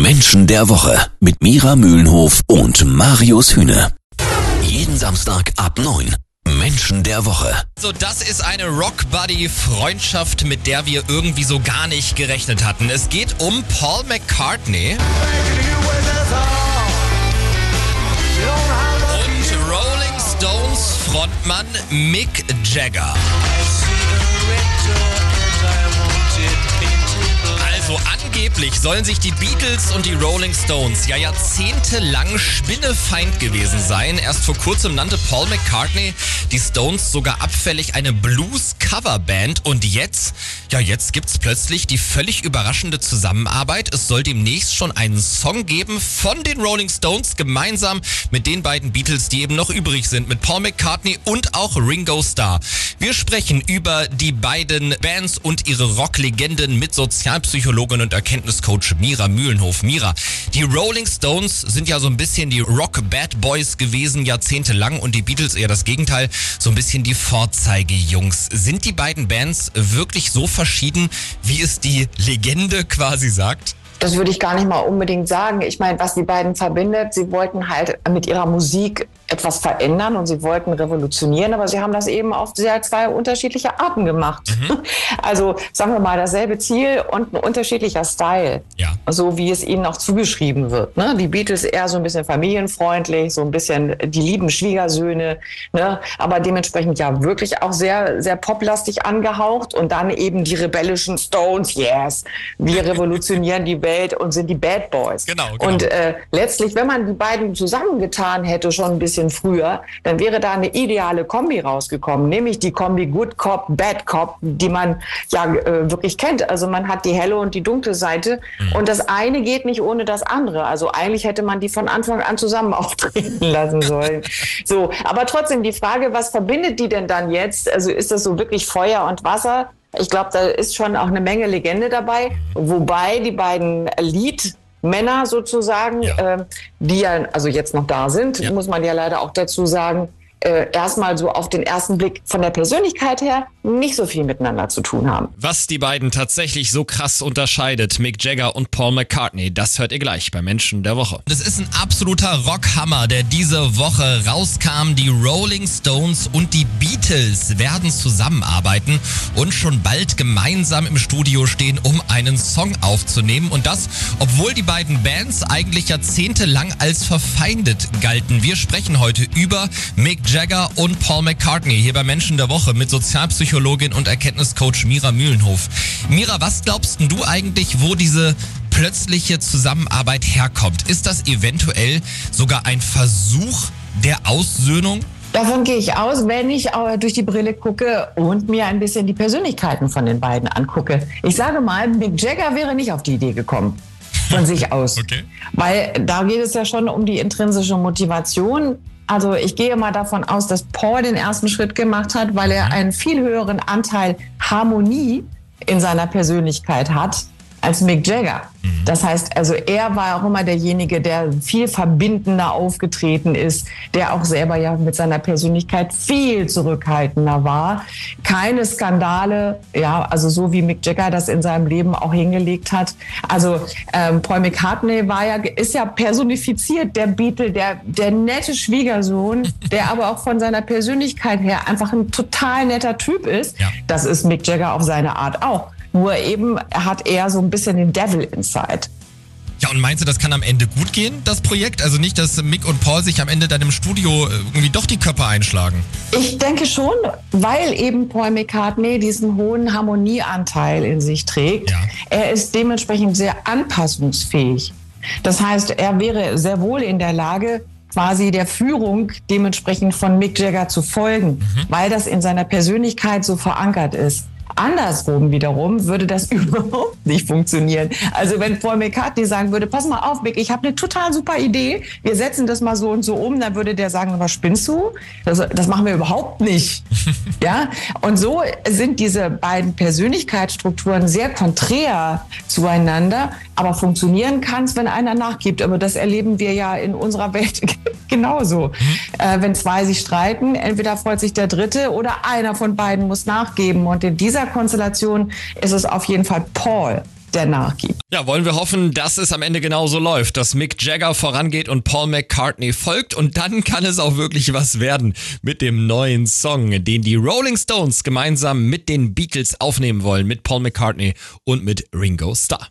Menschen der Woche mit Mira Mühlenhof und Marius Hühne. Jeden Samstag ab 9. Menschen der Woche. So, das ist eine Rock Buddy Freundschaft, mit der wir irgendwie so gar nicht gerechnet hatten. Es geht um Paul McCartney und Rolling Stones Frontmann Mick Jagger. Also angeblich sollen sich die Beatles und die Rolling Stones ja jahrzehntelang Spinnefeind gewesen sein. Erst vor kurzem nannte Paul McCartney die Stones sogar abfällig eine Blues-Coverband und jetzt, ja jetzt gibt's plötzlich die völlig überraschende Zusammenarbeit. Es soll demnächst schon einen Song geben von den Rolling Stones gemeinsam mit den beiden Beatles, die eben noch übrig sind, mit Paul McCartney und auch Ringo Starr. Wir sprechen über die beiden Bands und ihre Rocklegenden mit Sozialpsychologin und Erkenntniscoach Mira Mühlenhof. Mira, die Rolling Stones sind ja so ein bisschen die Rock Bad Boys gewesen, jahrzehntelang und die Beatles eher das Gegenteil, so ein bisschen die Vorzeigejungs. Sind die beiden Bands wirklich so verschieden, wie es die Legende quasi sagt? Das würde ich gar nicht mal unbedingt sagen. Ich meine, was die beiden verbindet, sie wollten halt mit ihrer Musik etwas verändern und sie wollten revolutionieren, aber sie haben das eben auf sehr zwei unterschiedliche Arten gemacht. Mhm. Also sagen wir mal dasselbe Ziel und ein unterschiedlicher Style, ja. so wie es ihnen auch zugeschrieben wird. Ne? Die Beatles eher so ein bisschen familienfreundlich, so ein bisschen die lieben Schwiegersöhne, ne? aber dementsprechend ja wirklich auch sehr, sehr poplastig angehaucht und dann eben die rebellischen Stones, yes, wir revolutionieren die Welt und sind die Bad Boys. Genau, genau. Und äh, letztlich, wenn man die beiden zusammengetan hätte, schon ein bisschen bisschen früher, dann wäre da eine ideale Kombi rausgekommen, nämlich die Kombi Good Cop, Bad Cop, die man ja äh, wirklich kennt. Also man hat die helle und die dunkle Seite mhm. und das eine geht nicht ohne das andere. Also eigentlich hätte man die von Anfang an zusammen auftreten lassen sollen. so, aber trotzdem die Frage, was verbindet die denn dann jetzt? Also ist das so wirklich Feuer und Wasser? Ich glaube, da ist schon auch eine Menge Legende dabei, wobei die beiden Lied Männer sozusagen, ja. äh, die ja also jetzt noch da sind, ja. muss man ja leider auch dazu sagen, äh, erstmal so auf den ersten Blick von der Persönlichkeit her nicht so viel miteinander zu tun haben. Was die beiden tatsächlich so krass unterscheidet, Mick Jagger und Paul McCartney, das hört ihr gleich bei Menschen der Woche. Das ist ein absoluter Rockhammer, der diese Woche rauskam. Die Rolling Stones und die Beatles werden zusammenarbeiten und schon bald gemeinsam im Studio stehen, um einen Song aufzunehmen. Und das, obwohl die beiden Bands eigentlich jahrzehntelang als verfeindet galten. Wir sprechen heute über Mick Jagger und Paul McCartney hier bei Menschen der Woche mit Sozialpsychologin und Erkenntniscoach Mira Mühlenhof. Mira, was glaubst du eigentlich, wo diese plötzliche Zusammenarbeit herkommt? Ist das eventuell sogar ein Versuch der Aussöhnung? Davon gehe ich aus, wenn ich durch die Brille gucke und mir ein bisschen die Persönlichkeiten von den beiden angucke. Ich sage mal, Mick Jagger wäre nicht auf die Idee gekommen von sich aus. Okay. Weil da geht es ja schon um die intrinsische Motivation. Also ich gehe mal davon aus, dass Paul den ersten Schritt gemacht hat, weil er mhm. einen viel höheren Anteil Harmonie in seiner Persönlichkeit hat als Mick Jagger. Mhm. Das heißt, also er war auch immer derjenige, der viel verbindender aufgetreten ist, der auch selber ja mit seiner Persönlichkeit viel zurückhaltender war. Keine Skandale, ja, also so wie Mick Jagger das in seinem Leben auch hingelegt hat. Also ähm, Paul McCartney war ja, ist ja personifiziert, der Beatle, der, der nette Schwiegersohn, der aber auch von seiner Persönlichkeit her einfach ein total netter Typ ist. Ja. Das ist Mick Jagger auf seine Art auch. Nur eben hat er so ein bisschen den Devil inside. Ja, und meinst du, das kann am Ende gut gehen, das Projekt? Also nicht, dass Mick und Paul sich am Ende dann im Studio äh, irgendwie doch die Köpfe einschlagen? Ich denke schon, weil eben Paul McCartney diesen hohen Harmonieanteil in sich trägt. Ja. Er ist dementsprechend sehr anpassungsfähig. Das heißt, er wäre sehr wohl in der Lage, quasi der Führung dementsprechend von Mick Jagger zu folgen, mhm. weil das in seiner Persönlichkeit so verankert ist. Andersrum wiederum würde das überhaupt nicht funktionieren. Also wenn Paul McCartney sagen würde, pass mal auf, Mick, ich habe eine total super Idee, wir setzen das mal so und so um, dann würde der sagen, was spinnst du? Das, das machen wir überhaupt nicht. ja? Und so sind diese beiden Persönlichkeitsstrukturen sehr konträr zueinander, aber funktionieren kann es, wenn einer nachgibt. Aber das erleben wir ja in unserer Welt genauso. Mhm. Äh, wenn zwei sich streiten, entweder freut sich der Dritte oder einer von beiden muss nachgeben. Und in dieser Konstellation ist es auf jeden Fall Paul, der nachgibt. Ja, wollen wir hoffen, dass es am Ende genauso läuft, dass Mick Jagger vorangeht und Paul McCartney folgt und dann kann es auch wirklich was werden mit dem neuen Song, den die Rolling Stones gemeinsam mit den Beatles aufnehmen wollen, mit Paul McCartney und mit Ringo Starr.